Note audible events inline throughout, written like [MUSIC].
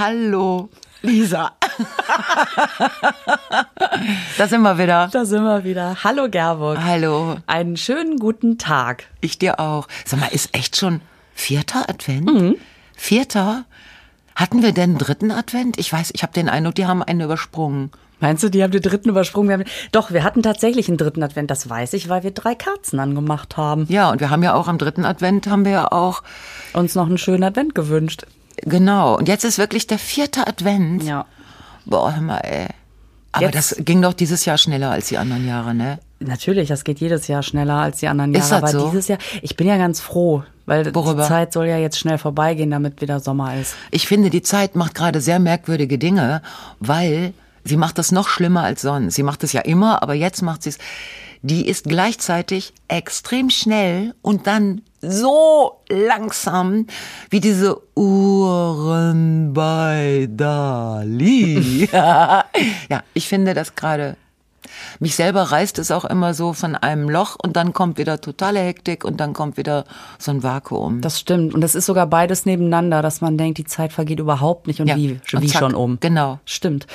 Hallo, Lisa. [LAUGHS] da sind wir wieder. Da sind wir wieder. Hallo Gerburg. Hallo. Einen schönen guten Tag. Ich dir auch. Sag mal, ist echt schon vierter Advent? Mhm. Vierter? Hatten wir denn dritten Advent? Ich weiß, ich habe den Eindruck, die haben einen übersprungen. Meinst du, die haben den dritten übersprungen? Wir haben, doch, wir hatten tatsächlich einen dritten Advent, das weiß ich, weil wir drei Kerzen angemacht haben. Ja, und wir haben ja auch am dritten Advent haben wir ja auch uns noch einen schönen Advent gewünscht. Genau. Und jetzt ist wirklich der vierte Advent. Ja. Boah, hör mal, ey. Aber jetzt. das ging doch dieses Jahr schneller als die anderen Jahre, ne? Natürlich, das geht jedes Jahr schneller als die anderen Jahre. Ist das aber so? dieses Jahr, ich bin ja ganz froh, weil Worüber? die Zeit soll ja jetzt schnell vorbeigehen, damit wieder Sommer ist. Ich finde, die Zeit macht gerade sehr merkwürdige Dinge, weil sie macht das noch schlimmer als sonst. Sie macht es ja immer, aber jetzt macht sie es. Die ist gleichzeitig extrem schnell und dann so langsam wie diese Uhren bei Dali. [LAUGHS] ja, ich finde das gerade mich selber reißt es auch immer so von einem Loch und dann kommt wieder totale Hektik und dann kommt wieder so ein Vakuum. Das stimmt. Und es ist sogar beides nebeneinander, dass man denkt, die Zeit vergeht überhaupt nicht und ja. wie, und wie zack, schon um. Genau. Stimmt.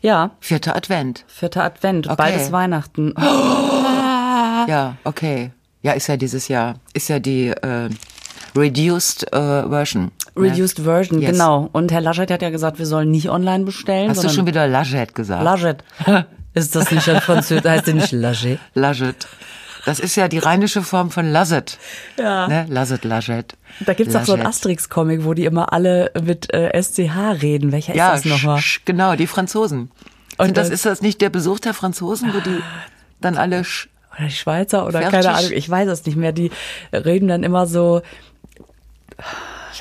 Ja. Vierter Advent. Vierter Advent. Okay. Beides Weihnachten. [GASPS] Ja, okay. Ja, ist ja dieses Jahr. Ist ja die äh, Reduced äh, Version. Reduced ne? Version, Yes. genau. Und Herr Laschet hat ja gesagt, wir sollen nicht online bestellen. Hast du schon wieder Laschet gesagt? Laschet. [LAUGHS] Ist das nicht ein Französisch? Heißt der nicht Laschet? Laschet. Das ist ja die rheinische Form von Lasset. Ja. Ne? Lasset, Laschet. Da gibt's doch so einen Laschet. Asterix-Comic, wo die immer alle mit äh, SCH reden. Welcher Ja, ist das nochmal? sch- genau, die Franzosen. Und Und das das- ist das nicht der Besuch der Franzosen, wo die dann alle sch Oder die Schweizer oder Fertig. keine Ahnung, ich weiß es nicht mehr. Die reden dann immer so.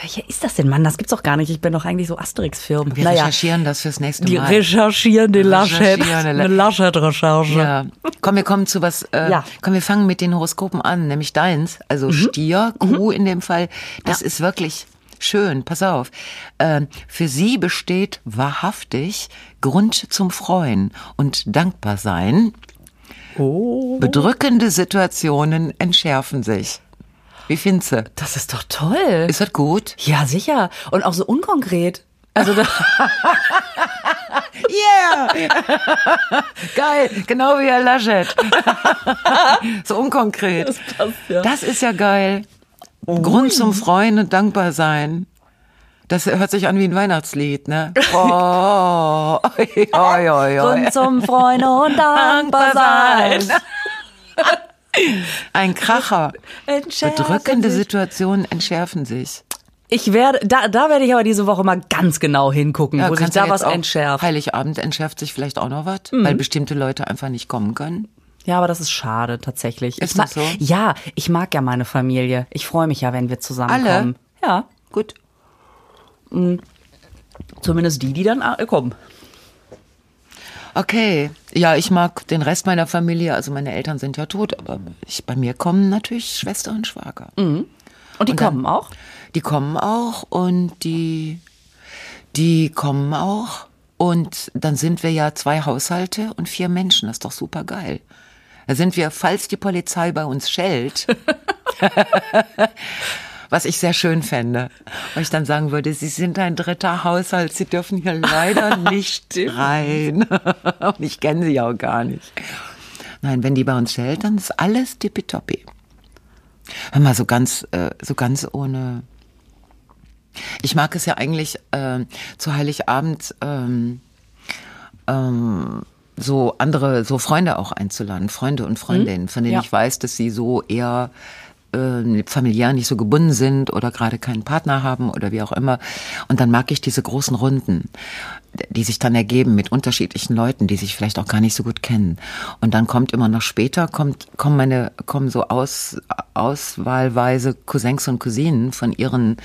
Welcher ist das denn, Mann? Das gibt's doch gar nicht. Ich bin doch eigentlich so Asterix-Firmen. Wir recherchieren das fürs nächste die Mal. recherchieren den Laschet. Eine Laschet-Recherche. Ja. Komm, wir kommen zu was. Äh, Ja. Komm, wir fangen mit den Horoskopen an, nämlich deins, also Stier, Kuh in dem Fall. Das Ja. ist wirklich schön. Pass auf. Ähm, für sie besteht wahrhaftig Grund zum Freuen und dankbar sein. Oh. Bedrückende Situationen entschärfen sich. Wie findest du? Das ist doch toll. Ist das gut? ja, sicher. Und auch so unkonkret. Also da, [LAUGHS] Yeah! Geil, genau wie Herr Laschet. [LAUGHS] so unkonkret. Das, passt ja. ist ja geil. Grund zum Freuen und dankbar sein. Das hört sich an wie ein Weihnachtslied, ne? [LAUGHS] Oh, oi, oi, oi. Grund zum Freuen und [LAUGHS] dankbar sein. [LAUGHS] Ein Kracher. Entschärfen Bedrückende sich. Situationen entschärfen sich. Ich werde, da, da werde ich aber diese Woche mal ganz genau hingucken, wo sich da was entschärft. Mhm. Heiligabend entschärft sich vielleicht auch noch was, weil bestimmte Leute einfach nicht kommen können. Ja, aber das ist schade tatsächlich. Ist ich mag, das so? Ja, ich mag ja meine Familie. Ich freue mich ja, wenn wir zusammenkommen. Ja, Gut. Zumindest die, die dann äh, kommen. Okay, ja, ich mag den Rest meiner Familie, also meine Eltern sind ja tot, aber ich, bei mir kommen natürlich Schwester und Schwager. Und die Und dann- kommen auch. Die kommen auch und die, die kommen auch. Und dann sind wir ja zwei Haushalte und vier Menschen. Das ist doch super geil. Da sind wir, falls die Polizei bei uns schellt, [LAUGHS] [LAUGHS] was ich sehr schön fände, wo ich dann sagen würde, Sie sind ein dritter Haushalt, Sie dürfen hier leider [LAUGHS] nicht rein. [LAUGHS] Und ich kenne Sie auch gar nicht. Nein, wenn die bei uns schellt, dann ist alles tippitoppi. Hör mal, so ganz, äh, so ganz ohne. Ich mag es ja eigentlich äh, zu Heiligabend ähm, ähm, so andere, so Freunde auch einzuladen, Freunde und Freundinnen, von denen Ja. ich weiß, dass sie so eher äh, familiär nicht so gebunden sind oder gerade keinen Partner haben oder wie auch immer. Und dann mag ich diese großen Runden, die sich dann ergeben mit unterschiedlichen Leuten, die sich vielleicht auch gar nicht so gut kennen. Und dann kommt immer noch später, kommt, kommen meine, kommen so aus, auswahlweise Cousins und Cousinen von ihren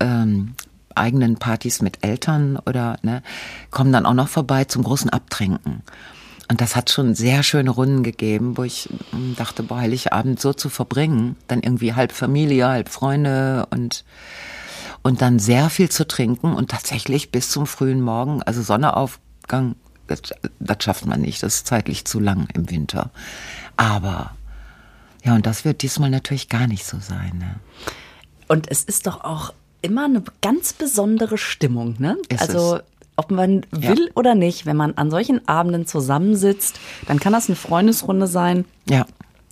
ähm, eigenen Partys mit Eltern oder ne, kommen dann auch noch vorbei zum großen Abtrinken. Und das hat schon sehr schöne Runden gegeben, wo ich mm, dachte, boah, Heiligabend so zu verbringen, dann irgendwie halb Familie, halb Freunde und und dann sehr viel zu trinken und tatsächlich bis zum frühen Morgen, also Sonnenaufgang, das, das schafft man nicht, das ist zeitlich zu lang im Winter. Aber ja, und das wird diesmal natürlich gar nicht so sein. Ne? Und es ist doch auch immer eine ganz besondere Stimmung, ne? Ist also es. Ob man will oder nicht, wenn man an solchen Abenden zusammensitzt, dann kann das eine Freundesrunde sein Ja.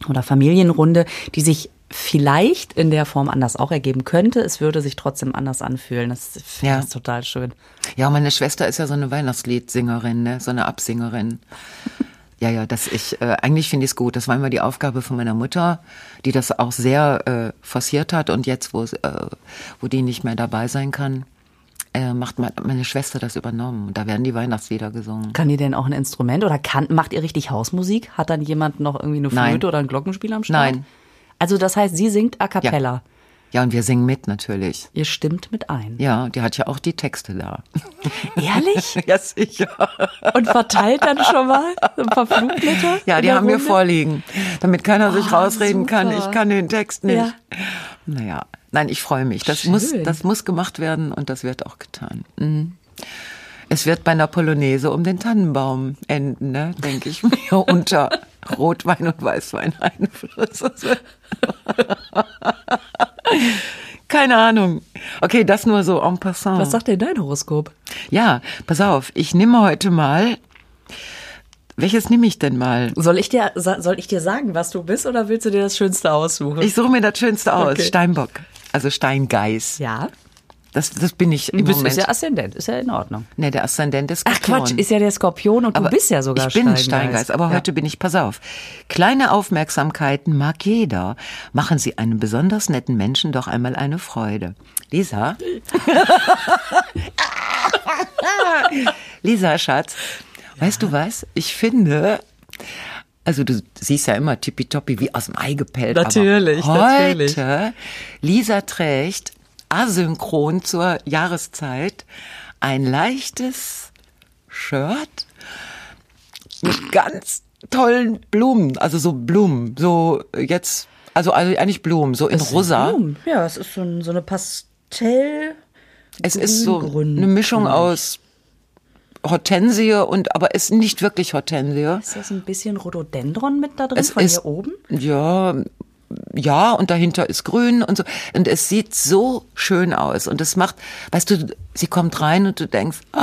oder Familienrunde, die sich vielleicht in der Form anders auch ergeben könnte. Es würde sich trotzdem anders anfühlen. Das finde Ja. ich total schön. Ja, meine Schwester ist ja so eine Weihnachtsliedsingerin, ne? so eine Absingerin. [LAUGHS] Ja, ja, das ich äh, eigentlich finde ich es gut. Das war immer die Aufgabe von meiner Mutter, die das auch sehr äh, forciert hat und jetzt, wo äh, wo die nicht mehr dabei sein kann, äh, macht me- meine Schwester das übernommen. Da werden die Weihnachtslieder gesungen. Kann die denn auch ein Instrument oder kann, macht ihr richtig Hausmusik? Hat dann jemand noch irgendwie eine Flöte Nein. oder ein Glockenspiel am Start? Nein. Also das heißt, sie singt a cappella. Ja, und wir singen mit natürlich. Ihr stimmt mit ein. Ja, die hat ja auch die Texte da. [LAUGHS] Ehrlich? [LAUGHS] Ja, sicher. Und verteilt dann schon mal ein paar Flugblätter? Ja, die haben wir Runde? vorliegen, damit keiner sich Ah, rausreden kann. super. Ich kann den Text nicht. Ja. Naja, nein, ich freue mich. Das Schön. muss, das muss gemacht werden und das wird auch getan. Mhm. Es wird bei einer Polonaise um den Tannenbaum enden, ne, denke ich mir, [LAUGHS] unter Rotwein und Weißwein Einfluss. [LAUGHS] Keine Ahnung. Okay, das nur so en passant. Was sagt denn dein Horoskop? Ja, pass auf, ich nehme heute mal. Welches nehme ich denn mal? Soll ich dir, soll ich dir sagen, was du bist, oder willst du dir das Schönste aussuchen? Ich suche mir das Schönste aus. Okay. Steinbock. Also Steingeiß. ja. Das, das bin ich im Du bist, Moment. ist ja Aszendent, ist ja in Ordnung. nee, der Aszendent ist Ach Skorpion. Quatsch, ist ja der Skorpion und du bist ja sogar Ich bin Steingeist. Steingeist, aber Ja. heute bin ich, pass auf. Kleine Aufmerksamkeiten mag jeder. Machen Sie einem besonders netten Menschen doch einmal eine Freude. Lisa? [LAUGHS] [LAUGHS] Lisa, Schatz, weißt du was? Ich finde, also du siehst ja immer tippitoppi wie aus dem Ei gepellt. Natürlich, aber heute, natürlich. Lisa trägt asynchron zur Jahreszeit ein leichtes Shirt mit ganz tollen Blumen, also so Blumen, so jetzt, also eigentlich Blumen, so in rosa. Blumen. Ja, es ist so, so eine Pastell. Es ist so eine Mischung aus Hortensie und, aber ist nicht wirklich Hortensie. Ist das ein bisschen Rhododendron mit da drin Es von ist, hier oben? Ja, ja, und dahinter ist grün und so. Und es sieht so schön aus. Und es macht, weißt du, sie kommt rein und du denkst, oh,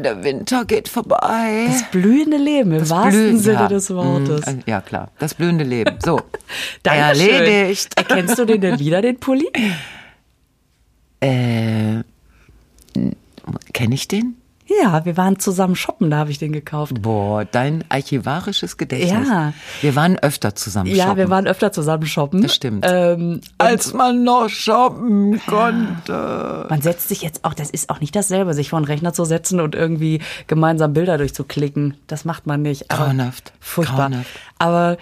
der Winter geht vorbei. Das blühende Leben im wahrsten Blühen- Sinne ja. des Wortes. Mm, Ja, klar. Das blühende Leben. So. [LAUGHS] Dankeschön. Erledigt. Erkennst du den denn wieder, den Pulli? Äh, kenne ich den? Ja, wir waren zusammen shoppen, da habe ich den gekauft. Boah, dein archivarisches Gedächtnis. Ja. Wir waren öfter zusammen Ja, shoppen. wir waren öfter zusammen shoppen. Das stimmt. Ähm, Als man noch shoppen konnte. man setzt sich jetzt auch, das ist auch nicht dasselbe, sich vor einen Rechner zu setzen und irgendwie gemeinsam Bilder durchzuklicken. Das macht man nicht. Aber Grauenhaft. Furchtbar. Grauenhaft. Aber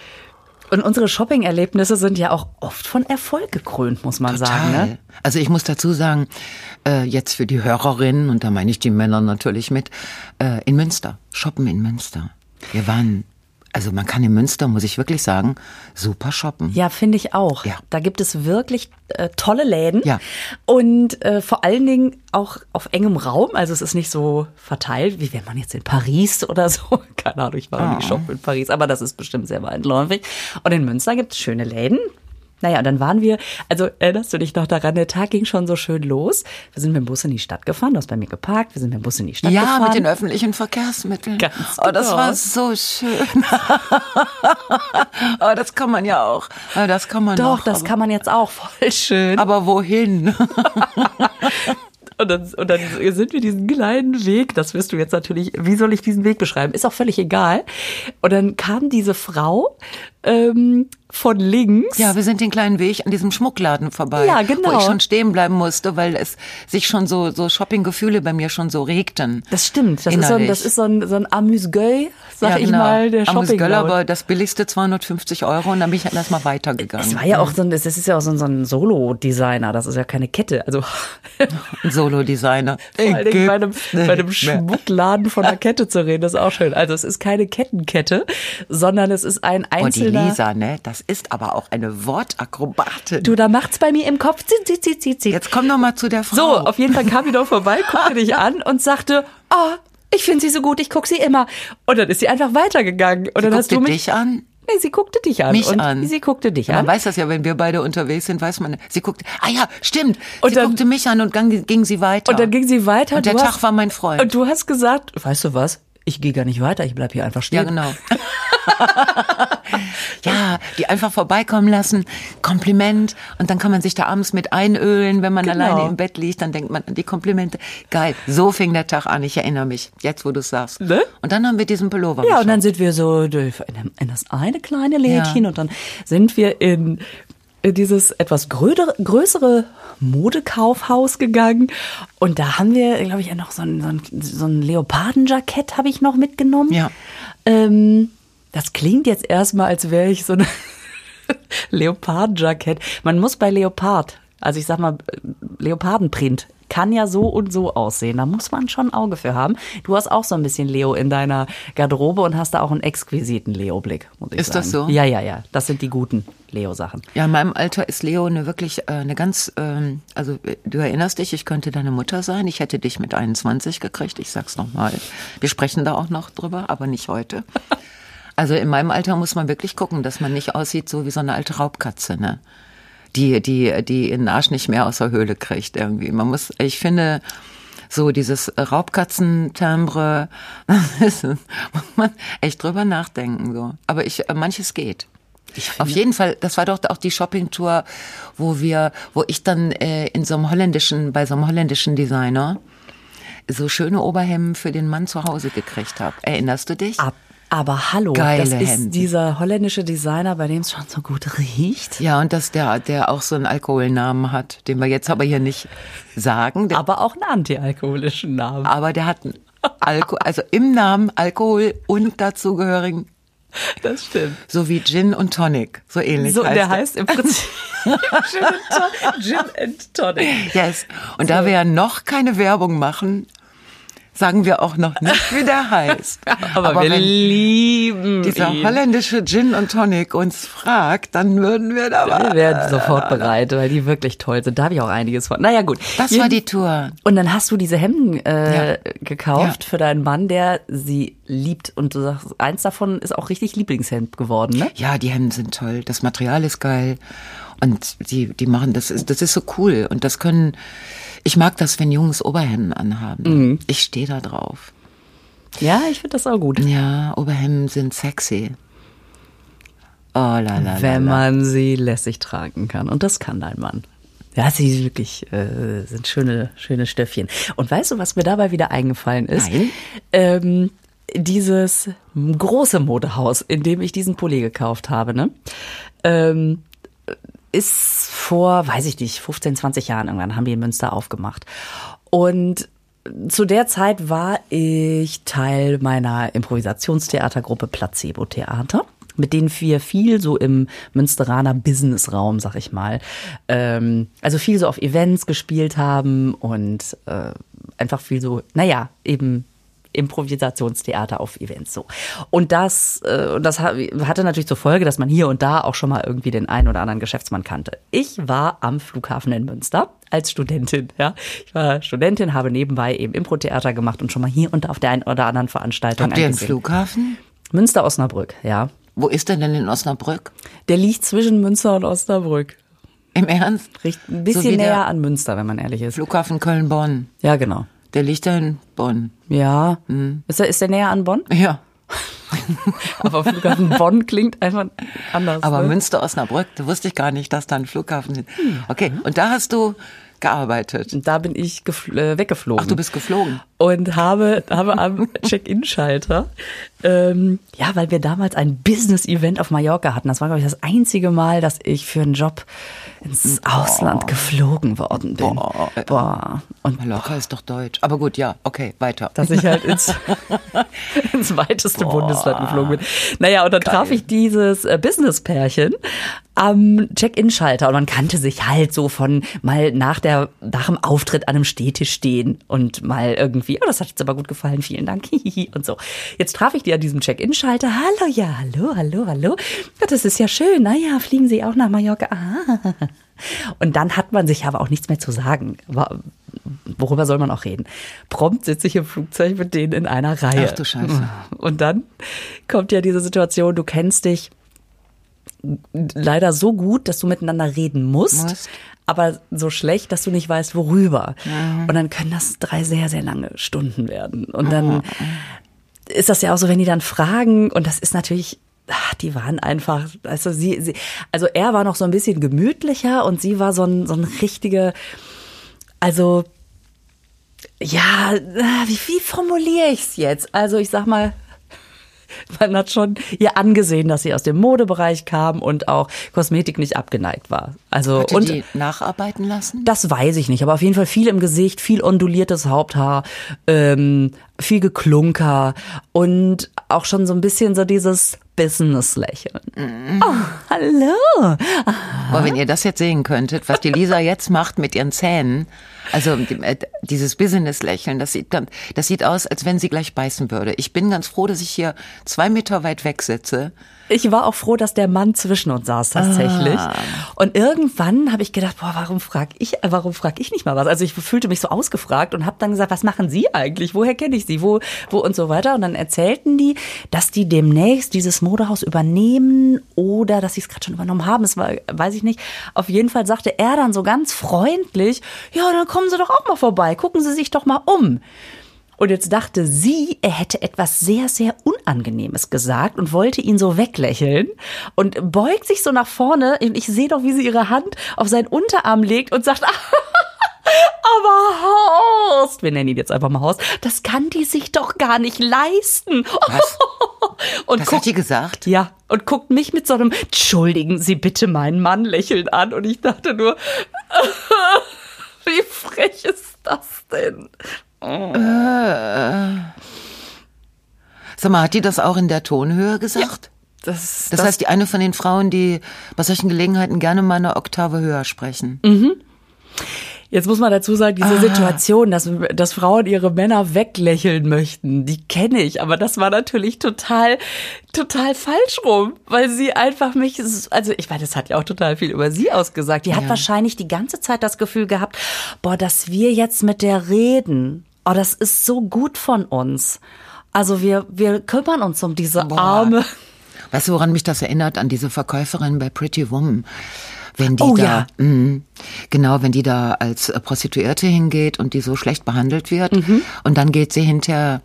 und unsere Shopping-Erlebnisse sind ja auch oft von Erfolg gekrönt, muss man sagen. Ne? Also ich muss dazu sagen, äh, jetzt für die Hörerinnen, und da meine ich die Männer natürlich mit, äh, in Münster, shoppen in Münster. Wir waren, also man kann in Münster, muss ich wirklich sagen, super shoppen. Ja, finde ich auch. Ja. Da gibt es wirklich äh, tolle Läden. Ja. Und äh, vor allen Dingen auch auf engem Raum. Also es ist nicht so verteilt, wie wenn man jetzt in Paris [LAUGHS] oder so. Keine Ahnung, ich war Ah. nie shoppen in Paris, aber das ist bestimmt sehr weitläufig. Und in Münster gibt es schöne Läden. Naja, und dann waren wir, also erinnerst du dich noch daran, der Tag ging schon so schön los. Wir sind mit dem Bus in die Stadt gefahren, du hast bei mir geparkt, wir sind mit dem Bus in die Stadt Ja, gefahren. mit den öffentlichen Verkehrsmitteln. Ganz Oh, das genau. war so schön. Aber [LAUGHS] das kann man ja auch. Aber Das kann man Doch, noch, das kann man jetzt auch voll schön. Aber wohin? [LAUGHS] Und dann, und dann sind wir diesen kleinen Weg, das wirst du jetzt natürlich, wie soll ich diesen Weg beschreiben? Ist auch völlig egal. Und dann kam diese Frau ähm, von links. Ja, wir sind den kleinen Weg an diesem Schmuckladen vorbei. Ja, genau. Wo ich schon stehen bleiben musste, weil es sich schon so, so Shoppinggefühle bei mir schon so regten. das stimmt. Das ist so ein, das ist so ein, so ein Amüs-Gueule, sag ja, ich genau. mal, der shopping Göll, aber das billigste 250 Euro und dann bin ich halt erstmal weitergegangen. Es war ja auch so ein, es ist ja auch so ein, so ein Solo-Designer, das ist ja keine Kette. Also [LAUGHS] ein Solo-Designer. [LAUGHS] vor allen Dingen bei einem, bei einem. Schmuckladen von einer [LAUGHS] Kette zu reden, das ist auch schön. Also es ist keine Kettenkette, sondern es ist ein Oh, einzelner. Lisa, ne? Das ist aber auch eine Wortakrobatin. Du, da macht's bei mir im Kopf. Zit, zit, zit, zit. Jetzt komm doch mal zu der Frau. So, auf jeden Fall kam die doch vorbei, [LAUGHS] guckte dich an und sagte, oh, ich finde sie so gut, ich guck sie immer. Und dann ist sie einfach weitergegangen. Und dann hast Guckte du mich. dich an? Nee, sie guckte dich an. Mich und an. Sie guckte dich Ja, an. Man weiß das ja, wenn wir beide unterwegs sind, weiß man. Sie guckte, ah ja, stimmt. Und sie dann- guckte mich an und gang, ging sie weiter. Und dann ging sie weiter. Und der Tag hast, war mein Freund. Und du hast gesagt, weißt du was? Ich gehe gar nicht weiter, ich bleib hier einfach stehen. Ja, genau. [LAUGHS] [LAUGHS] ja, die einfach vorbeikommen lassen, Kompliment und dann kann man sich da abends mit einölen, wenn man Genau. alleine im Bett liegt, dann denkt man an die Komplimente. Geil, so fing der Tag an, ich erinnere mich, jetzt wo du es sagst. Ne? Und dann haben wir diesen Pullover Ja, geschaut. und dann sind wir so in das eine kleine Lädchen Ja. und dann sind wir in dieses etwas grödere, größere Modekaufhaus gegangen und da haben wir, glaube ich, noch so ein, so ein, so ein Leopardenjackett habe ich noch mitgenommen. Ja. Ähm, das klingt jetzt erstmal, als wäre ich so eine [LAUGHS] Leopardenjackett. Man muss bei Leopard, also ich sag mal, Leopardenprint, kann ja so und so aussehen. Da muss man schon ein Auge für haben. Du hast auch so ein bisschen Leo in deiner Garderobe und hast da auch einen exquisiten Leo-Blick, Ist sagen. das so? Ja, ja, ja. Das sind die guten Leo-Sachen. Ja, in meinem Alter ist Leo eine wirklich äh, eine ganz, ähm, also äh, du erinnerst dich, ich könnte deine Mutter sein. Ich hätte dich mit 21 gekriegt. Ich sag's nochmal. Wir sprechen da auch noch drüber, aber nicht heute. [LAUGHS] Also in meinem Alter muss man wirklich gucken, dass man nicht aussieht so wie so eine alte Raubkatze, ne? Die, die, die ihren Arsch nicht mehr aus der Höhle kriegt irgendwie. Man muss, ich finde, so dieses Raubkatzentimbre, [LAUGHS] muss man echt drüber nachdenken, so. Aber ich, manches geht. Auf jeden Fall, das war doch auch die Shoppingtour, wo wir, wo ich dann äh, in so einem holländischen, bei so einem holländischen Designer so schöne Oberhemden für den Mann zu Hause gekriegt habe. Erinnerst du dich? Ab, aber hallo, Geile das ist Hemden. dieser holländische Designer, bei dem es schon so gut riecht. Ja, und dass der, der auch so einen Alkoholnamen hat, den wir jetzt aber hier nicht sagen. Der, Aber auch einen antialkoholischen Namen. aber der hat einen Alkohol, also im Namen Alkohol und dazugehörigen, Das stimmt. so wie Gin und Tonic, so ähnlich So, heißt der er. heißt im Prinzip [LAUGHS] Gin and Ton- Gin and Tonic. Yes. Und da wir ja noch keine Werbung machen, sagen wir auch noch nicht, wie der [LAUGHS] heißt. Aber, wir wenn lieben dieser ihn. holländische Gin und Tonic uns fragt, dann würden wir da Wir werden sofort bereit, weil die wirklich toll sind. Da habe ich auch einiges von. Naja, gut. Das Jeden- war die Tour. Und dann hast du diese Hemden äh, Ja. gekauft Ja. für deinen Mann, der sie liebt. Und du sagst, eins davon ist auch richtig Lieblingshemd geworden, ne? Ja, die Hemden sind toll. Das Material ist geil. Und die, die machen, das ist, das ist so cool. Und das können, ich mag das, wenn Jungs Oberhemden anhaben. Mhm. Ich stehe da drauf. Ja, ich finde das auch gut. Ja, Oberhemden sind sexy. Oh, la, la, Wenn man sie lässig tragen kann. Und das kann dein Mann. Ja, sie wirklich äh, sind schöne, schöne Stöffchen. Und weißt du, was mir dabei wieder eingefallen ist? Nein. Ähm, dieses große Modehaus, in dem ich diesen Pulli gekauft habe, ne? Ähm, ist vor, weiß ich nicht, 15, 20 Jahren irgendwann haben die in Münster aufgemacht. Und zu der Zeit war ich Teil meiner Improvisationstheatergruppe Placebo Theater mit denen wir viel so im Münsteraner Businessraum, sag ich mal, ähm, also viel so auf Events gespielt haben und äh, einfach viel so, naja, eben Improvisationstheater auf Events so. Und das, äh, und das ha- hatte natürlich zur Folge, dass man hier und da auch schon mal irgendwie den einen oder anderen Geschäftsmann kannte. Ich war am Flughafen in Münster als Studentin, ja. Ich war Studentin, habe nebenbei eben Impro-Theater gemacht und schon mal hier und da auf der einen oder anderen Veranstaltung Habt ihr einen. Flughafen? Münster-Osnabrück, ja. Wo ist der denn in Osnabrück? Der liegt zwischen Münster und Osnabrück. Im Ernst? Richt ein So bisschen der näher an Münster, wenn man ehrlich ist. Flughafen Köln-Bonn. Ja, genau. Der liegt da in Bonn. Ja. Mhm. Ist, der, ist der näher an Bonn? Ja. [LAUGHS] Aber Flughafen Bonn klingt einfach anders. Aber ne? Münster-Osnabrück, da wusste ich gar nicht, dass da ein Flughafen ist. Okay, und da hast du gearbeitet. Und da bin ich äh, weggeflogen. Ach, du bist geflogen. Und habe, habe am [LAUGHS] Check-in-Schalter, ähm, ja, weil wir damals ein Business-Event auf Mallorca hatten. Das war, glaube ich, das einzige Mal, dass ich für einen Job ins Ausland geflogen worden bin. Boah. Boah. Und Mallorca ist doch deutsch. Aber gut, ja, okay, weiter. dass ich halt ins, [LAUGHS] ins weiteste Bundesland geflogen bin. Naja, und dann traf ich dieses äh, Business-Pärchen am Check-in-Schalter und man kannte sich halt so von mal nach der, nach dem Auftritt an einem Stehtisch stehen und mal irgendwie, oh, das hat jetzt aber gut gefallen, vielen Dank, [LAUGHS] und so. Jetzt traf ich die an diesem Check-in-Schalter, hallo, ja, hallo, hallo, hallo. Ja, das ist ja schön, naja, fliegen Sie auch nach Mallorca? Ah. [LAUGHS] Und dann hat man sich aber auch nichts mehr zu sagen. Worüber soll man auch reden? Prompt sitze ich im Flugzeug mit denen in einer Reihe. Ach du Scheiße. Und dann kommt ja diese Situation, du kennst dich leider so gut, dass du miteinander reden musst, Musst. aber so schlecht, dass du nicht weißt, worüber. Und dann können das drei sehr, sehr lange Stunden werden. Und dann ist das ja auch so, wenn die dann fragen, und das ist natürlich, ach, die waren einfach, also sie, sie, also er war noch so ein bisschen gemütlicher und sie war so ein, so ein richtige, also, ja, wie, wie formuliere ich's jetzt? Also ich sag mal, [LAUGHS] man hat schon ihr angesehen, dass sie aus dem Modebereich kam und auch Kosmetik nicht abgeneigt war. Also Hat die und die nacharbeiten lassen? das weiß ich nicht, aber auf jeden Fall viel im Gesicht, viel onduliertes Haupthaar, ähm, viel Geklunker und auch schon so ein bisschen so dieses Business-Lächeln. Oh, hallo. Aber wenn ihr das jetzt sehen könntet, was die Lisa jetzt macht mit ihren Zähnen, also äh, dieses Business-Lächeln, das sieht, das sieht aus, als wenn sie gleich beißen würde. Ich bin ganz froh, dass ich hier zwei Meter weit weg sitze. Ich war auch froh, dass der Mann zwischen uns saß tatsächlich. Und irgendwann habe ich gedacht, boah, warum frag ich, äh, warum frag ich nicht mal was? Also ich fühlte mich so ausgefragt und habe dann gesagt, was machen Sie eigentlich? Woher kenne ich Sie? Wo, wo und so weiter? Und dann erzählten die, dass die demnächst dieses Modehaus übernehmen oder dass sie es gerade schon übernommen haben. Das war, weiß ich nicht. Auf jeden Fall sagte er dann so ganz freundlich, ja, dann kommen Sie doch auch mal vorbei. Gucken Sie sich doch mal um. Und jetzt dachte sie, er hätte etwas sehr, sehr Unangenehmes gesagt und wollte ihn so weglächeln und beugt sich so nach vorne. Und ich sehe doch, wie sie ihre Hand auf seinen Unterarm legt und sagt, [LAUGHS] aber Horst, wir nennen ihn jetzt einfach mal Horst, das kann die sich doch gar nicht leisten. Was? [LAUGHS] Und Das guckt- hat die gesagt? ja, und guckt mich mit so einem, entschuldigen Sie bitte meinen Mann lächeln an. Und ich dachte nur, [LAUGHS] wie frech ist das denn? Sag mal, hat die das auch in der Tonhöhe gesagt? Das, Das, heißt, die eine von den Frauen, die bei solchen Gelegenheiten gerne mal eine Oktave höher sprechen. Jetzt muss man dazu sagen, diese Situation, dass, dass Frauen ihre Männer weglächeln möchten, die kenne ich, aber das war natürlich total, total falsch rum, weil sie einfach mich, also ich meine, das hat ja auch total viel über sie ausgesagt. Die hat Ja. wahrscheinlich die ganze Zeit das Gefühl gehabt, boah, dass wir jetzt mit der reden, oh, das ist so gut von uns. Also wir, wir kümmern uns um diese arme. Weißt du, woran mich das erinnert? An diese Verkäuferin bei Pretty Woman. Wenn die Oh, da, ja. mh, genau, wenn die da als Prostituierte hingeht und die so schlecht behandelt wird Mhm. und dann geht sie hinterher,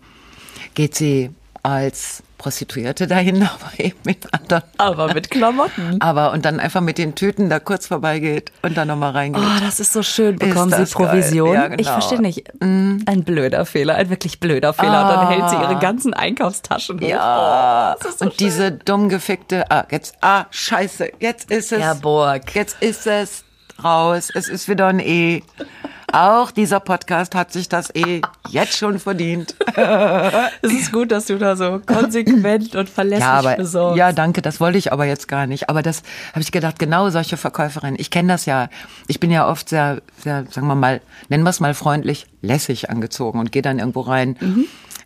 geht sie als Prostituierte dahin, [LAUGHS] aber eben mit anderen. Aber mit Klamotten. Aber und dann einfach mit den Tüten da kurz vorbeigeht und dann nochmal reingeht. Oh, das ist so schön. Bekommen Ist Sie. Provision? Ja, genau. Ich verstehe nicht. Ein blöder Fehler, ein wirklich blöder Fehler. Und dann hält sie ihre ganzen Einkaufstaschen hoch. Ja, Oh, das ist so und diese dumm gefickte, ah, jetzt, ah, scheiße, jetzt ist es. Herr Burg. Jetzt ist es raus, es ist wieder ein E. Auch dieser Podcast hat sich das E jetzt schon verdient. Es ist gut, dass du da so konsequent und verlässlich Ja, aber, besorgst. ja, danke, das wollte ich aber jetzt gar nicht. Aber das habe ich gedacht, genau solche Verkäuferinnen. Ich kenne das ja. Ich bin ja oft sehr, sehr, sagen wir mal, nennen wir es mal freundlich, lässig angezogen und gehe dann irgendwo rein.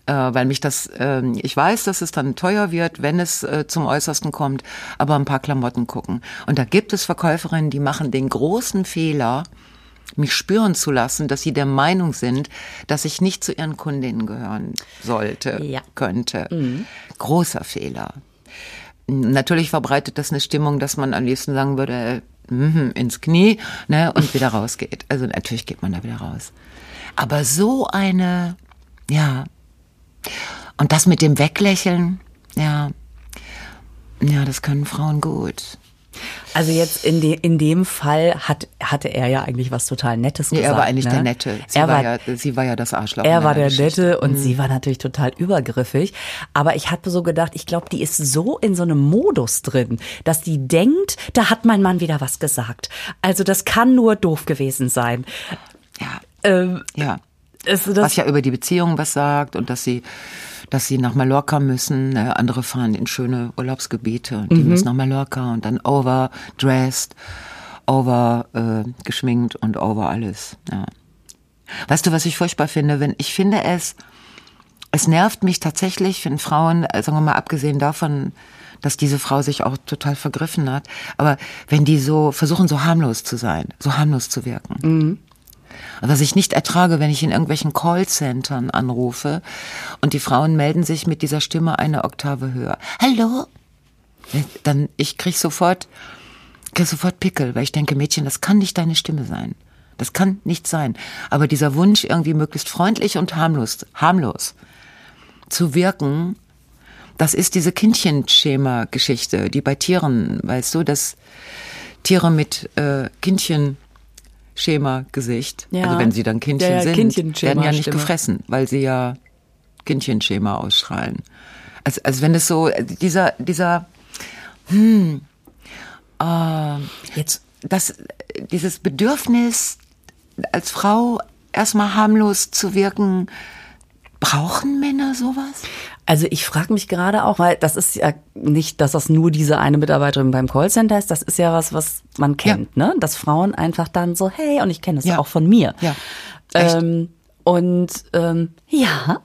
Äh, weil mich das, ähm, ich weiß, dass es dann teuer wird, wenn es äh, zum Äußersten kommt, aber ein paar Klamotten gucken. Und da gibt es Verkäuferinnen, die machen den großen Fehler, mich spüren zu lassen, dass sie der Meinung sind, dass ich nicht zu ihren Kundinnen gehören sollte, Ja. könnte. Großer Fehler. Natürlich verbreitet das eine Stimmung, dass man am liebsten sagen würde, äh, mhm, ins Knie, ne, und [LAUGHS] wieder rausgeht. Also natürlich geht man da wieder raus. Aber so eine, ja, und das mit dem Weglächeln, ja, ja, das können Frauen gut. Also jetzt in, de, in dem Fall hat, hatte er ja eigentlich was total Nettes Nee, gesagt. er war eigentlich ne? der Nette. Sie er war, ja, sie war ja das Arschloch. er war der Geschichte. Nette und sie war natürlich total übergriffig. Aber ich hatte so gedacht, ich glaube, die ist so in so einem Modus drin, dass die denkt, da hat mein Mann wieder was gesagt. Also das kann nur doof gewesen sein. Ja, Ähm, ja. Das, was ja über die Beziehung was sagt und dass sie, dass sie nach Mallorca müssen. Ne? Andere fahren in schöne Urlaubsgebiete und die müssen nach Mallorca und dann overdressed, over äh, geschminkt und over alles. Ja. Weißt du, was ich furchtbar finde? Wenn ich finde es, es nervt mich tatsächlich, wenn Frauen, äh, sagen wir mal abgesehen davon, dass diese Frau sich auch total vergriffen hat, aber wenn die so versuchen, so harmlos zu sein, so harmlos zu wirken. Was ich nicht ertrage, wenn ich in irgendwelchen Callcentern anrufe und die Frauen melden sich mit dieser Stimme eine Oktave höher. Hallo? Dann, ich krieg sofort, krieg sofort Pickel, weil ich denke, Mädchen, das kann nicht deine Stimme sein. Das kann nicht sein. Aber dieser Wunsch, irgendwie möglichst freundlich und harmlos, harmlos zu wirken, das ist diese Kindchenschema-Geschichte, die bei Tieren, weißt du, dass Tiere mit äh, Kindchenschema-Gesicht, Ja. also wenn sie dann Kindchen Ja, ja, sind, werden ja nicht Stimme. gefressen, weil sie ja Kindchenschema ausstrahlen. Also, also wenn es so, dieser, dieser, hm, äh, Jetzt das, dieses Bedürfnis, als Frau erstmal harmlos zu wirken, brauchen Männer sowas? Also ich frage mich gerade auch, weil das ist ja nicht, dass das nur diese eine Mitarbeiterin beim Callcenter ist, das ist ja was, was man kennt, ne? Dass Frauen einfach dann so, hey, und ich kenne das Ja. auch von mir. Ja. Ähm, und ähm, ja,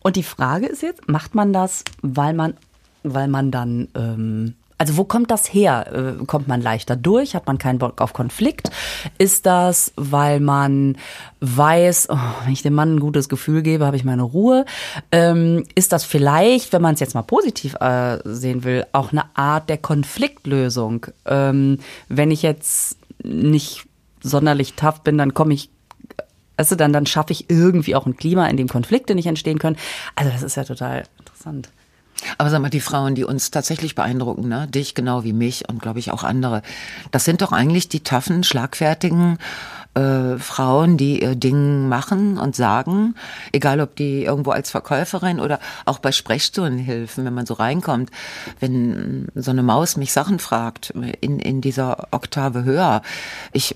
und die Frage ist jetzt, macht man das, weil man, weil man dann, ähm, also wo kommt das her? Äh, kommt man leichter durch? Hat man keinen Bock auf Konflikt? Ist das, weil man weiß, oh, wenn ich dem Mann ein gutes Gefühl gebe, habe ich meine Ruhe? Ähm, ist das vielleicht, wenn man es jetzt mal positiv äh, sehen will, auch eine Art der Konfliktlösung? Ähm, wenn ich jetzt nicht sonderlich tough bin, dann komme ich du, dann, dann schaffe ich irgendwie auch ein Klima, in dem Konflikte nicht entstehen können. Also das ist ja total interessant. Aber sag mal, die Frauen, die uns tatsächlich beeindrucken, ne? dich genau wie mich und glaube ich auch andere, das sind doch eigentlich die taffen, schlagfertigen äh, Frauen, die ihr Ding machen und sagen, egal ob die irgendwo als Verkäuferin oder auch bei Sprechstundenhilfen, wenn man so reinkommt, wenn so eine Maus mich Sachen fragt in, in dieser Oktave höher, ich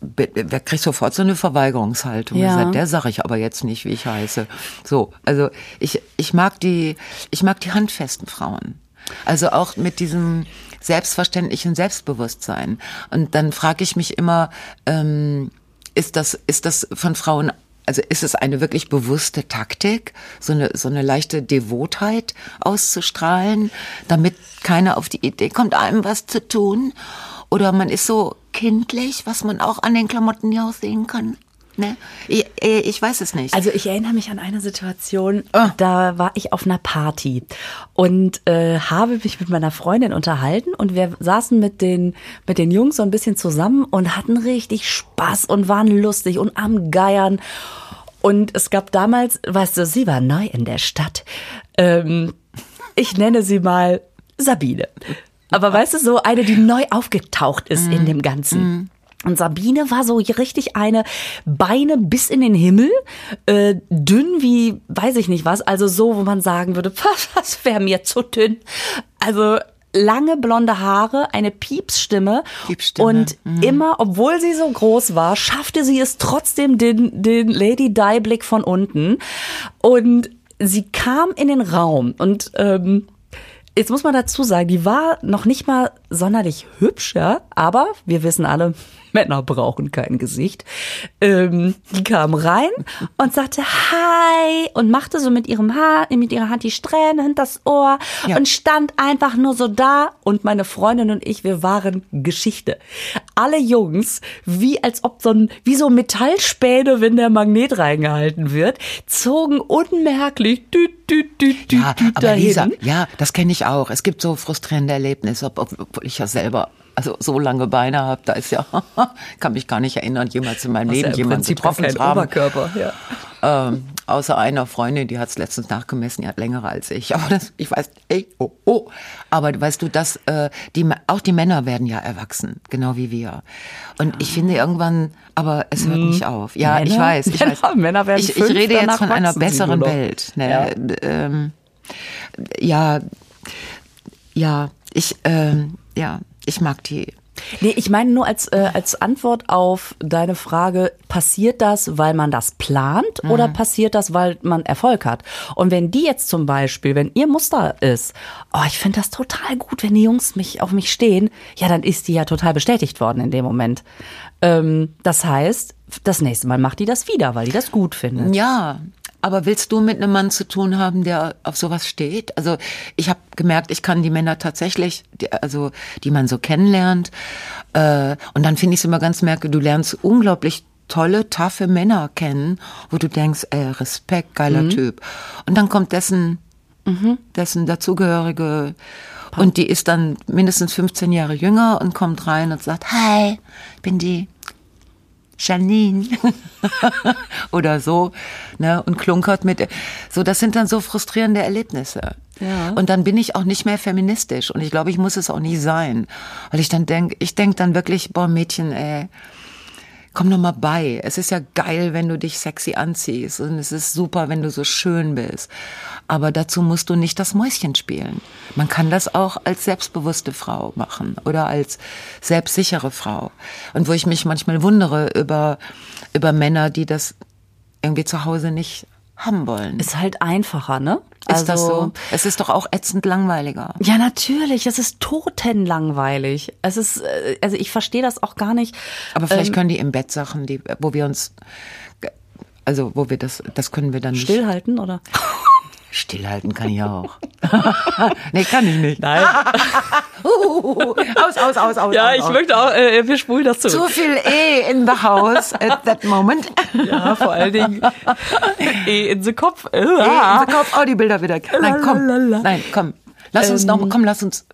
wer kriegt sofort so eine Verweigerungshaltung. Ja. Sagt, Der sage ich aber jetzt nicht, wie ich heiße. So, also ich, ich mag die, ich mag die handfesten Frauen. Also auch mit diesem selbstverständlichen Selbstbewusstsein. Und dann frage ich mich immer, ähm, ist das, ist das von Frauen also ist es eine wirklich bewusste Taktik, so eine, so eine leichte Devotheit auszustrahlen, damit keiner auf die Idee kommt, einem was zu tun? Oder man ist so kindlich, was man auch an den Klamotten ja auch sehen kann? Ne? Ich, ich weiß es nicht. Also ich erinnere mich an eine Situation, Ah. da war ich auf einer Party und äh, habe mich mit meiner Freundin unterhalten und wir saßen mit den mit den Jungs so ein bisschen zusammen und hatten richtig Spaß und waren lustig und am Geiern. Und es gab damals, weißt du, sie war neu in der Stadt. Ähm, ich nenne sie mal Sabine. Aber weißt du, so eine, die neu aufgetaucht ist in dem Ganzen. Und Sabine war so richtig eine Beine bis in den Himmel, äh, dünn wie, weiß ich nicht was, also so, wo man sagen würde, [LAUGHS] was, wäre mir zu dünn. Also lange blonde Haare, eine Piepsstimme, Piepsstimme, und immer, obwohl sie so groß war, schaffte sie es trotzdem den, den Lady Di Blick von unten. Und sie kam in den Raum und ähm, Jetzt muss man dazu sagen, die war noch nicht mal sonderlich hübsch, ja, aber wir wissen alle, [LAUGHS] Männer brauchen kein Gesicht. Ähm, die kam rein und sagte Hi und machte so mit ihrem Haar, mit ihrer Hand die Strähnen hinter das Ohr Ja. und stand einfach nur so da und meine Freundin und ich, wir waren Geschichte. Alle Jungs, wie als ob so ein, wie so Metallspäne, wenn der Magnet reingehalten wird, zogen unmerklich düt, düt, düt, düt, ja, düt aber dahin. Lisa, ja, das kenne ich auch. Es gibt so frustrierende Erlebnisse, ob- obwohl ich ja selber also so lange Beine habe, da ist ja, [LAUGHS] kann mich gar nicht erinnern, jemals in meinem ja Leben jemanden Prinzip getroffen zu haben. Oberkörper, ja. Ähm, außer einer Freundin, die hat es letztens nachgemessen, die hat längere als ich. [LAUGHS] Aber das, ich weiß, ey, oh, oh. Aber weißt du, dass äh, die, auch die Männer werden ja erwachsen, genau wie wir. Und ich finde irgendwann, aber es hört nicht auf. Ja, ich Männer- weiß, ich Männer- weiß. [LAUGHS] Männer werden ich, ich fünf, rede jetzt von einer besseren. Welt. Ne? Ja. Ähm, ja, ja, ich, ähm, ja, ich mag die. Nee, ich meine nur als, äh, als Antwort auf deine Frage, passiert das, weil man das plant oder passiert das, weil man Erfolg hat? Und wenn die jetzt zum Beispiel, wenn ihr Muster ist, oh, ich finde das total gut, wenn die Jungs mich auf mich stehen, ja, dann ist die ja total bestätigt worden in dem Moment. Ähm, das heißt, das nächste Mal macht die das wieder, weil die das gut findet. Ja, aber willst du mit einem Mann zu tun haben, der auf sowas steht? Also ich habe gemerkt, ich kann die Männer tatsächlich, die, also die man so kennenlernt. Äh, und dann finde ich es immer ganz merke, du lernst unglaublich tolle, taffe Männer kennen, wo du denkst, ey, Respekt, geiler Typ. Und dann kommt dessen, dessen dazugehörige Und die ist dann mindestens 15 Jahre jünger und kommt rein und sagt, hi, ich bin die Janine [LAUGHS] oder so, ne, und klunkert mit, so, das sind dann so frustrierende Erlebnisse. Ja. Und dann bin ich auch nicht mehr feministisch und ich glaube, ich muss es auch nie sein, weil ich dann denk, ich denk dann wirklich, boah, Mädchen, ey, komm noch mal bei. Es ist ja geil, wenn du dich sexy anziehst und es ist super, wenn du so schön bist. Aber dazu musst du nicht das Mäuschen spielen. Man kann das auch als selbstbewusste Frau machen oder als selbstsichere Frau. Und wo ich mich manchmal wundere über, über Männer, die das irgendwie zu Hause nicht haben wollen. Ist halt einfacher, ne? Ist das so? Es ist doch auch ätzend langweiliger. Ja, natürlich. Es ist totenlangweilig. Es ist, äh, also ich verstehe das auch gar nicht. Aber vielleicht können die im Bett Sachen, die, wo wir uns, also wo wir das, das können wir dann nicht. Stillhalten, oder? [LAUGHS] Stillhalten kann ich auch. [LAUGHS] nee, kann ich nicht. Nein. Uh, [LAUGHS] aus, aus, aus, aus. Ja, aus, ich aus. möchte auch, äh, wir spulen das zurück. Zu viel E in the house at that moment. Ja, vor allen Dingen eh in den Kopf. E in the Kopf. Oh, die Bilder wieder. Nein, komm. Nein, komm. Lass uns Ähm. noch, komm, lass uns,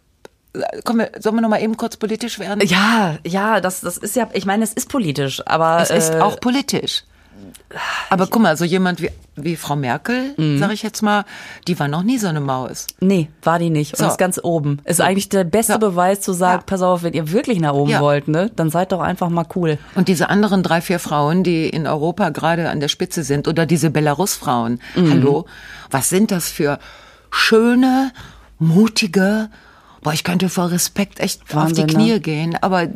komm, wir- sollen wir noch mal eben kurz politisch werden? Ja, ja, das, das ist ja, ich meine, es ist politisch, aber Es ist äh, auch politisch. Aber guck mal, so jemand wie, wie Frau Merkel, Mhm. sag ich jetzt mal, die war noch nie so eine Maus. Nee, war die nicht. So. Und ist ganz oben. Ist eigentlich der beste Ja. Beweis zu sagen, Ja. pass auf, wenn ihr wirklich nach oben Ja. wollt, ne, dann seid doch einfach mal cool. Und diese anderen drei, vier Frauen, die in Europa gerade an der Spitze sind, oder diese Belarus-Frauen, Mhm. hallo, was sind das für schöne, mutige, boah, ich könnte vor Respekt echt auf Wahnsinn, die ne? Knie gehen, aber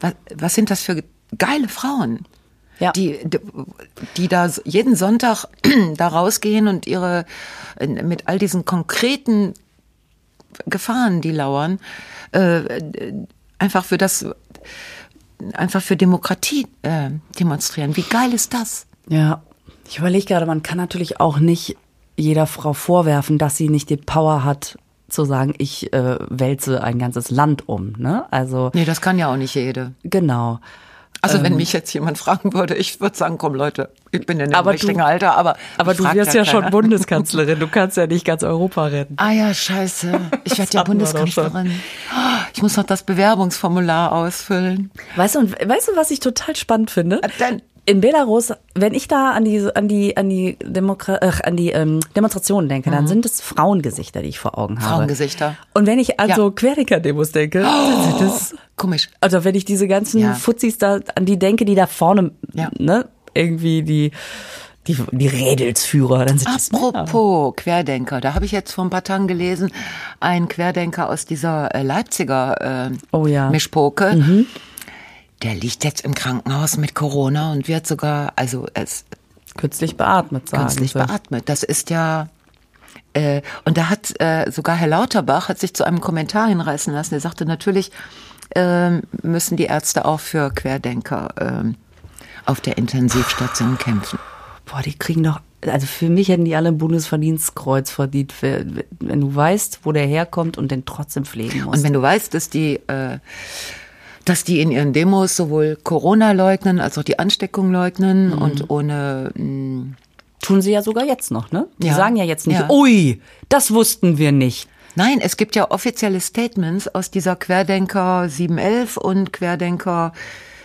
was, was sind das für geile Frauen? Ja. Die, die, da jeden Sonntag [CLEARS THROAT] da rausgehen und ihre, mit all diesen konkreten Gefahren, die lauern, äh, einfach für das, einfach für Demokratie äh, demonstrieren. Wie geil ist das? Ja. Ich überlege gerade, man kann natürlich auch nicht jeder Frau vorwerfen, dass sie nicht die Power hat, zu sagen, ich äh, wälze ein ganzes Land um. Ne? Also Nee, das kann ja auch nicht jede. genau. Also wenn mich jetzt jemand fragen würde, ich würde sagen, komm Leute, ich bin in dem Aber richtigen du- Alter, aber Aber du wirst ja, schon keiner. Bundeskanzlerin. Du kannst ja nicht ganz Europa retten. Ah ja, scheiße. Ich werde ja Bundeskanzlerin. Ich muss noch das Bewerbungsformular ausfüllen. Weißt du, und weißt du, was ich total spannend finde? Äh, Dann- In Belarus, wenn ich da an die an die an die Demokra ach, an die ähm, Demonstrationen denke, dann sind es Frauengesichter, die ich vor Augen habe. Mhm. Frauengesichter. Und wenn ich an Ja. Querdenker-Demos denke, dann sind es Komisch. also wenn ich diese ganzen Ja. Fuzis da an die denke, die da vorne, Ja. ne, irgendwie die die die Rädelsführer, dann sind das. Apropos Querdenker, da habe ich jetzt vor ein paar Tagen gelesen, ein Querdenker aus dieser äh, Leipziger äh, Oh ja. Mischpoke, der liegt jetzt im Krankenhaus mit Corona und wird sogar, also es künstlich beatmet sagen. künstlich sie. beatmet. Das ist ja äh, und da hat äh, sogar Herr Lauterbach hat sich zu einem Kommentar hinreißen lassen. Er sagte natürlich ähm, müssen die Ärzte auch für Querdenker ähm, auf der Intensivstation kämpfen. Boah, die kriegen doch, also für mich hätten die alle ein Bundesverdienstkreuz verdient, wenn wenn du weißt, wo der herkommt und den trotzdem pflegen musst. Und wenn du weißt, dass die, äh, dass die in ihren Demos sowohl Corona leugnen als auch die Ansteckung leugnen Mhm. und ohne mh, Tun sie ja sogar jetzt noch, ne? Die Ja. sagen ja jetzt nicht, Ja. ui, das wussten wir nicht. Nein, es gibt ja offizielle Statements aus dieser Querdenker 711 und Querdenker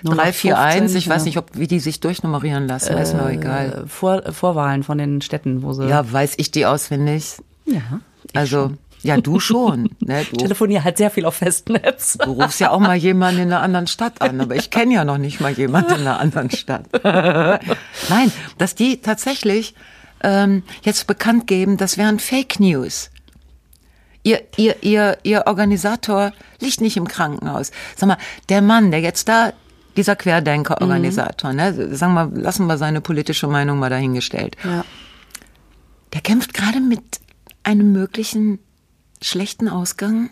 341. Ich 015, weiß ja. nicht, ob wie die sich durchnummerieren lassen, ist mir auch egal. Äh, Vor, Vorwahlen von den Städten, wo sie. Ja, weiß ich die auswendig. ja Also, ja, du schon. Ne? Du, telefoniere halt sehr viel auf Festnetz. du rufst ja auch mal jemanden in einer anderen Stadt an, aber ich kenne ja noch nicht mal jemanden in einer anderen Stadt. Nein, dass die tatsächlich ähm, jetzt bekannt geben, das wären Fake News. Ihr, ihr, ihr, ihr Organisator liegt nicht im Krankenhaus. Sag mal, der Mann, der jetzt da, dieser Querdenker-Organisator, ne, sagen wir, lassen wir seine politische Meinung mal dahingestellt. Ja. Der kämpft gerade mit einem möglichen schlechten Ausgang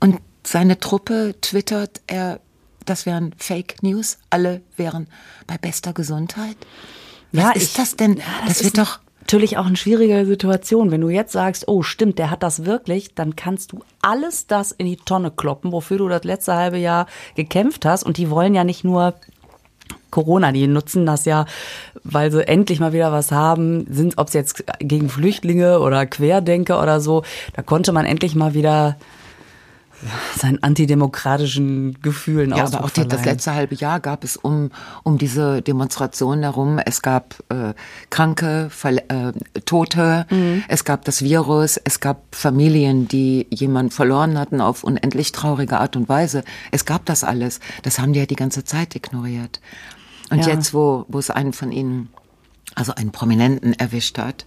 und seine Truppe twittert, er, das wären Fake News, alle wären bei bester Gesundheit. Was Ja, ist ich- das denn? Ja, das, ist wird doch. natürlich auch eine schwierige Situation. Wenn du jetzt sagst, oh stimmt, der hat das wirklich, dann kannst du alles das in die Tonne kloppen, wofür du das letzte halbe Jahr gekämpft hast. Und die wollen ja nicht nur Corona. Die nutzen das ja, weil sie endlich mal wieder was haben, sind, ob es jetzt gegen Flüchtlinge oder Querdenker oder so, da konnte man endlich mal wieder seinen antidemokratischen Gefühlen Ja, aber auch die, das letzte halbe Jahr gab es um, um diese Demonstrationen herum. Es gab äh, Kranke, Verle äh, Tote, mhm. es gab das Virus, es gab Familien, die jemand verloren hatten auf unendlich traurige Art und Weise. Es gab das alles. Das haben die ja die ganze Zeit ignoriert. Und ja. jetzt, wo, wo es einen von ihnen, also einen Prominenten erwischt hat,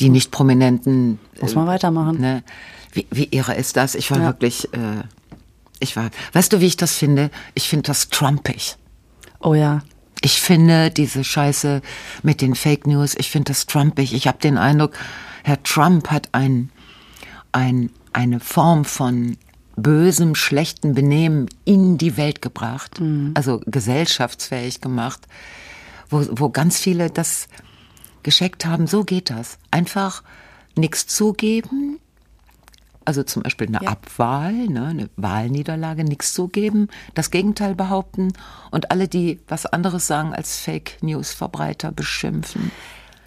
die nicht Prominenten. Muss man weitermachen. Ne, wie, wie irre ist das? Ich war ja. wirklich, äh, ich war, weißt du, wie ich das finde? Ich finde das trumpig. Oh ja. Ich finde diese Scheiße mit den Fake News, ich finde das trumpig. Ich habe den Eindruck, Herr Trump hat ein, ein, eine Form von bösem, schlechten Benehmen in die Welt gebracht, mhm. also gesellschaftsfähig gemacht, wo, wo ganz viele das gescheckt haben, so geht das. Einfach nichts zugeben, also zum Beispiel eine ja. Abwahl, ne, eine Wahlniederlage, nichts zugeben, das Gegenteil behaupten und alle, die was anderes sagen, als Fake News Verbreiter beschimpfen.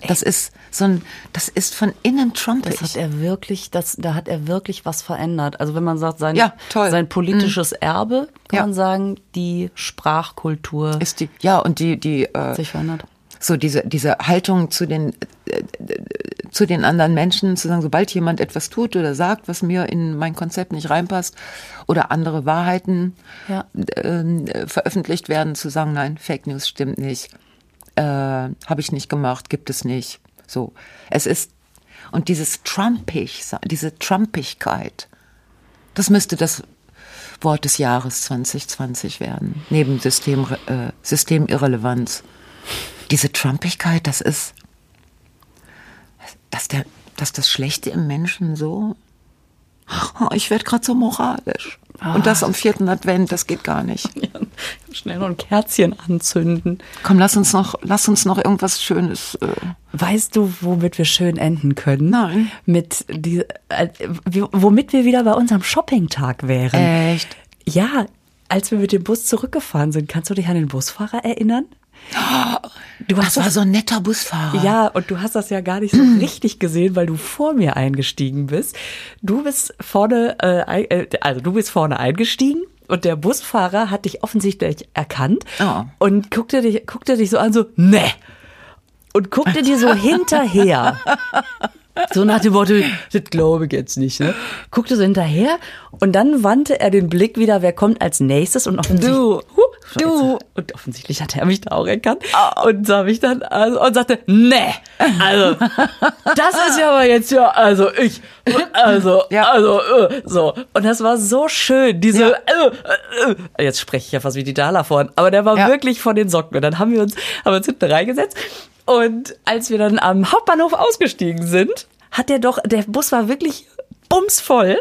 Das ist so ein, das ist von innen trumpig. Das hat er wirklich, das, da hat er wirklich was verändert. Also wenn man sagt, sein, ja, sein politisches mhm. Erbe, kann ja. man sagen, die Sprachkultur ist die, ja und die, die äh, sich verändert. So diese diese Haltung zu den äh, zu den anderen Menschen, zu sagen, sobald jemand etwas tut oder sagt, was mir in mein Konzept nicht reinpasst oder andere Wahrheiten ja. äh, veröffentlicht werden, zu sagen, nein, Fake News stimmt nicht äh, habe ich nicht gemacht, gibt es nicht. So, es ist und dieses Trumpig, diese Trumpigkeit, das müsste das Wort des Jahres 2020 werden, neben System, äh, Systemirrelevanz. Diese Trumpigkeit, das ist, dass, der, dass das Schlechte im Menschen so Oh, ich werde gerade so moralisch. Ah. Und das am vierten Advent, das geht gar nicht. [LAUGHS] Ja, schnell noch ein Kerzchen anzünden. Komm, lass uns noch, lass uns noch irgendwas Schönes. Äh weißt du, womit wir schön enden können? Nein. Mit die, äh, womit wir wieder bei unserem Shoppingtag wären. Echt? Ja, als wir mit dem Bus zurückgefahren sind, kannst du dich an den Busfahrer erinnern? Du das war so ein netter Busfahrer. Ja, und du hast das ja gar nicht so richtig gesehen, weil du vor mir eingestiegen bist. Du bist vorne, äh, äh, also du bist vorne eingestiegen und der Busfahrer hat dich offensichtlich erkannt oh. und guckte dich, guckte dich so an, so, ne. Und guckte dir so [LAUGHS] hinterher. So nach dem Motto, das glaube ich jetzt nicht. Ne? Guckte so hinterher und dann wandte er den Blick wieder, wer kommt als nächstes und offensichtlich, du, du. Und offensichtlich hat er mich da auch erkannt oh. und sah mich dann also, und sagte, ne, also das ist ja aber jetzt ja, also ich, also, [LAUGHS] ja. also äh, so. Und das war so schön, diese, ja. äh, äh, jetzt spreche ich ja fast wie die Dala vorhin, aber der war ja. wirklich von den Socken. Und dann haben wir uns, haben wir uns hinten reingesetzt und als wir dann am Hauptbahnhof ausgestiegen sind, hat der doch, der Bus war wirklich bumsvoll.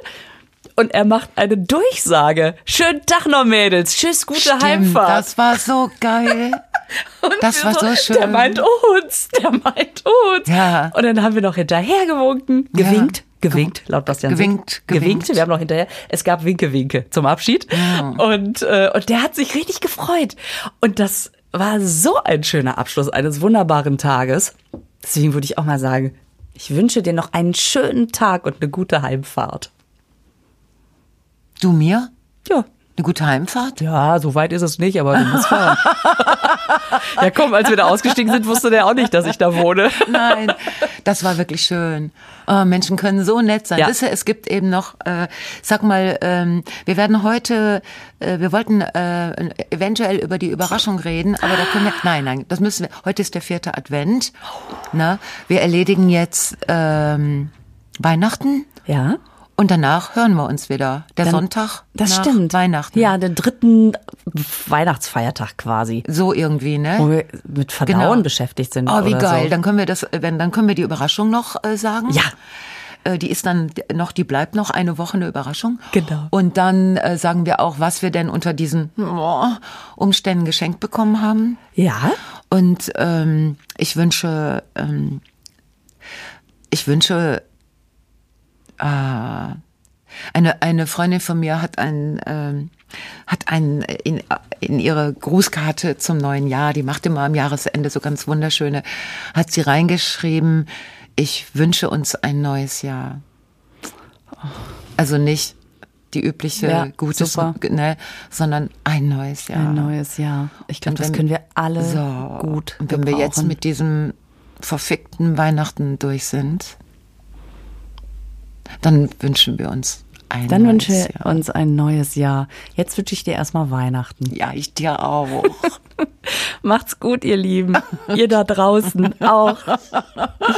Und er macht eine Durchsage. Schönen Tag noch, Mädels. Tschüss, gute Stimmt, Heimfahrt. Das war so geil. [LAUGHS] Und das war so, so, schön. Der meint uns, der meint uns. Ja. Und dann haben wir noch hinterher gewunken, gewinkt, ja. gewinkt, laut Bastian. Gewinkt, gewinkt, gewinkt. Wir haben noch hinterher, es gab Winke, Winke zum Abschied. Ja. Und, äh, und der hat sich richtig gefreut. Und das war so ein schöner Abschluss eines wunderbaren Tages. Deswegen würde ich auch mal sagen, ich wünsche dir noch einen schönen Tag und eine gute Heimfahrt. Du mir? Ja. Eine gute Heimfahrt? Ja, so weit ist es nicht, aber du musst fahren. [LAUGHS] ja, komm, als wir da ausgestiegen sind, wusste der auch nicht, dass ich da wohne. Nein, das war wirklich schön. Oh, Menschen können so nett sein. Ja. Wisse, es gibt eben noch, äh, sag mal, ähm, wir werden heute, äh, wir wollten äh, eventuell über die Überraschung reden, aber da können wir, nein, nein, das müssen wir, heute ist der vierte Advent. Na, wir erledigen jetzt ähm, Weihnachten. Ja. Und danach hören wir uns wieder. Der Dann, Sonntag das nach stimmt. Weihnachten. Ja, den dritten Weihnachtsfeiertag quasi. So irgendwie, ne? Wo wir mit Verdauen genau. beschäftigt sind. Oh, wie geil. So. Dann können wir das, wenn, dann können wir die Überraschung noch äh, sagen. Ja. Äh, die ist dann noch, die bleibt noch eine Woche eine Überraschung. Genau. Und dann äh, sagen wir auch, was wir denn unter diesen oh, Umständen geschenkt bekommen haben. Ja. Und ähm, ich wünsche, ähm, ich wünsche äh, eine, eine Freundin von mir hat ein, ähm, hat einen in, in ihre Grußkarte zum neuen Jahr, die macht immer am Jahresende so ganz wunderschöne, hat sie reingeschrieben, ich wünsche uns ein neues Jahr. Also nicht die übliche Ja, super. ne, sondern ein neues Jahr. Ein neues Jahr. Ich glaube, das können wir alle so, gut Und wenn wir jetzt mit diesem verfickten Weihnachten durch sind, dann wünschen wir uns ein Dann neues wünsche Jahr. uns ein neues Jahr. Jetzt wünsche ich dir erstmal Weihnachten. Ja, ich dir auch. [LAUGHS] Macht's gut, ihr Lieben. ihr da draußen auch.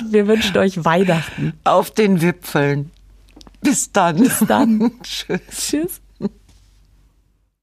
Wir wünschen euch Weihnachten. Auf den Wipfeln. Bis dann. Bis dann. [LAUGHS] Tschüss. Tschüss.